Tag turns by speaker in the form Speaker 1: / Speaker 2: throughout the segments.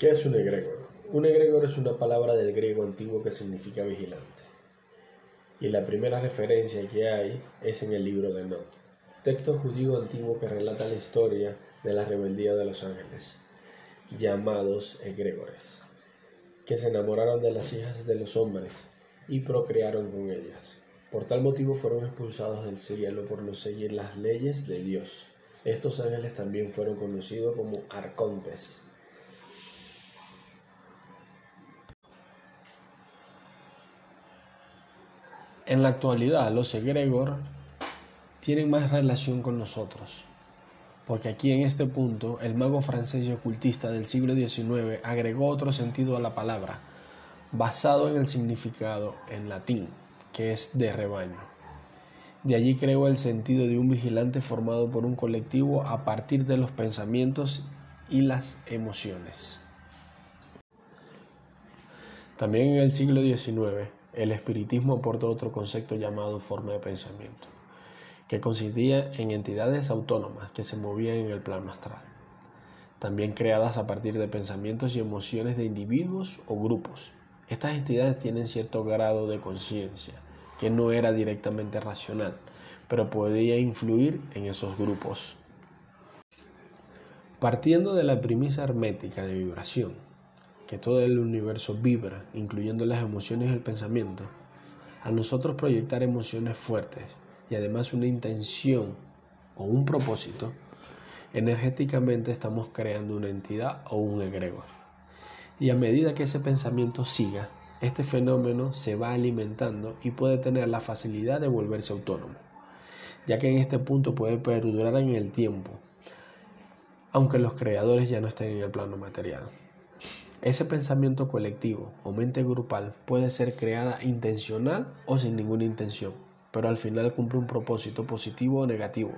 Speaker 1: ¿Qué es un egregor? Un egregor es una palabra del griego antiguo que significa vigilante. Y la primera referencia que hay es en el libro de Enoch, texto judío antiguo que relata la historia de la rebeldía de los ángeles, llamados egregores, que se enamoraron de las hijas de los hombres y procrearon con ellas. Por tal motivo fueron expulsados del cielo por no seguir las leyes de Dios. Estos ángeles también fueron conocidos como arcontes. En la actualidad, los egregor tienen más relación con nosotros, porque aquí en este punto el mago francés y ocultista del siglo XIX agregó otro sentido a la palabra, basado en el significado en latín, que es de rebaño. De allí creó el sentido de un vigilante formado por un colectivo a partir de los pensamientos y las emociones. También en el siglo XIX, el espiritismo aportó otro concepto llamado forma de pensamiento, que consistía en entidades autónomas que se movían en el plano astral, también creadas a partir de pensamientos y emociones de individuos o grupos. Estas entidades tienen cierto grado de conciencia, que no era directamente racional, pero podía influir en esos grupos. Partiendo de la premisa hermética de vibración, que todo el universo vibra, incluyendo las emociones y el pensamiento, a nosotros proyectar emociones fuertes y además una intención o un propósito, energéticamente estamos creando una entidad o un egregor. Y a medida que ese pensamiento siga, este fenómeno se va alimentando y puede tener la facilidad de volverse autónomo, ya que en este punto puede perdurar en el tiempo, aunque los creadores ya no estén en el plano material. Ese pensamiento colectivo o mente grupal puede ser creada intencional o sin ninguna intención, pero al final cumple un propósito positivo o negativo,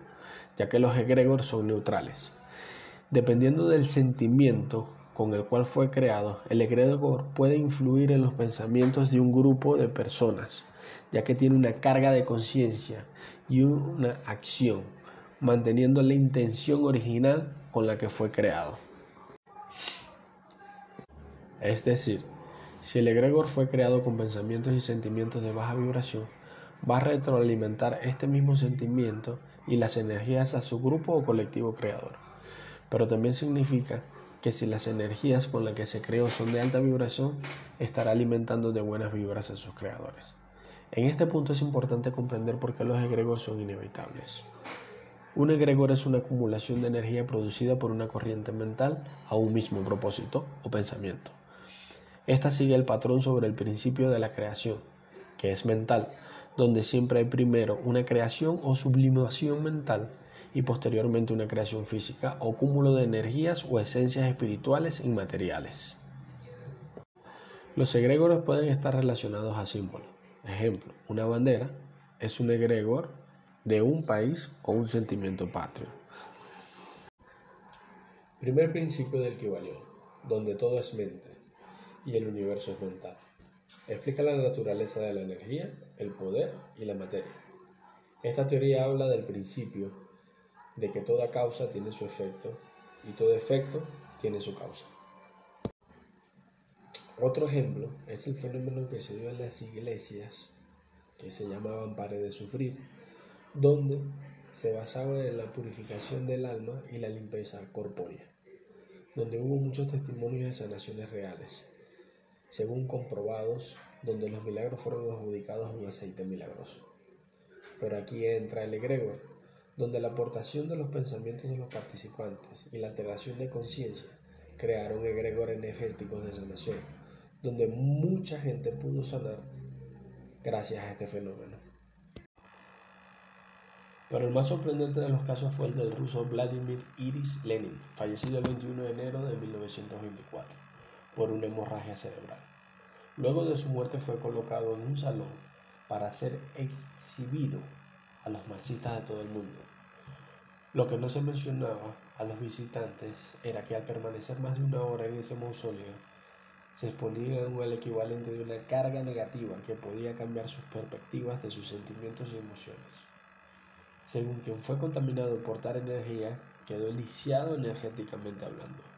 Speaker 1: ya que los egregores son neutrales. Dependiendo del sentimiento con el cual fue creado, el egregor puede influir en los pensamientos de un grupo de personas, ya que tiene una carga de conciencia y una acción, manteniendo la intención original con la que fue creado. Es decir, si el egregor fue creado con pensamientos y sentimientos de baja vibración, va a retroalimentar este mismo sentimiento y las energías a su grupo o colectivo creador. Pero también significa que si las energías con las que se creó son de alta vibración, estará alimentando de buenas vibras a sus creadores. En este punto es importante comprender por qué los egregores son inevitables. Un egregor es una acumulación de energía producida por una corriente mental a un mismo propósito o pensamiento. Esta sigue el patrón sobre el principio de la creación, que es mental, donde siempre hay primero una creación o sublimación mental y posteriormente una creación física o cúmulo de energías o esencias espirituales inmateriales. Los egregores pueden estar relacionados a símbolos. Ejemplo, una bandera es un egregor de un país o un sentimiento patrio. Primer principio del Kybalión, donde todo es mente y el universo es mental. Explica la naturaleza de la energía, el poder y la materia. Esta teoría habla del principio de que toda causa tiene su efecto y todo efecto tiene su causa. Otro ejemplo es el fenómeno que se dio en las iglesias que se llamaban pares de sufrir, donde se basaba en la purificación del alma y la limpieza corpórea, donde hubo muchos testimonios de sanaciones reales según comprobados, donde los milagros fueron adjudicados a un aceite milagroso. Pero aquí entra el egregor, donde la aportación de los pensamientos de los participantes y la alteración de conciencia crearon egregor energéticos de sanación, donde mucha gente pudo sanar gracias a este fenómeno. Pero el más sorprendente de los casos fue el del ruso Vladimir Iris Lenin, fallecido el 21 de enero de 1924 por una hemorragia cerebral. Luego de su muerte fue colocado en un salón para ser exhibido a los marxistas de todo el mundo. Lo que no se mencionaba a los visitantes era que al permanecer más de una hora en ese mausoleo, se exponían al equivalente de una carga negativa que podía cambiar sus perspectivas de sus sentimientos y emociones. Según quien fue contaminado por tal energía, quedó lisiado energéticamente hablando.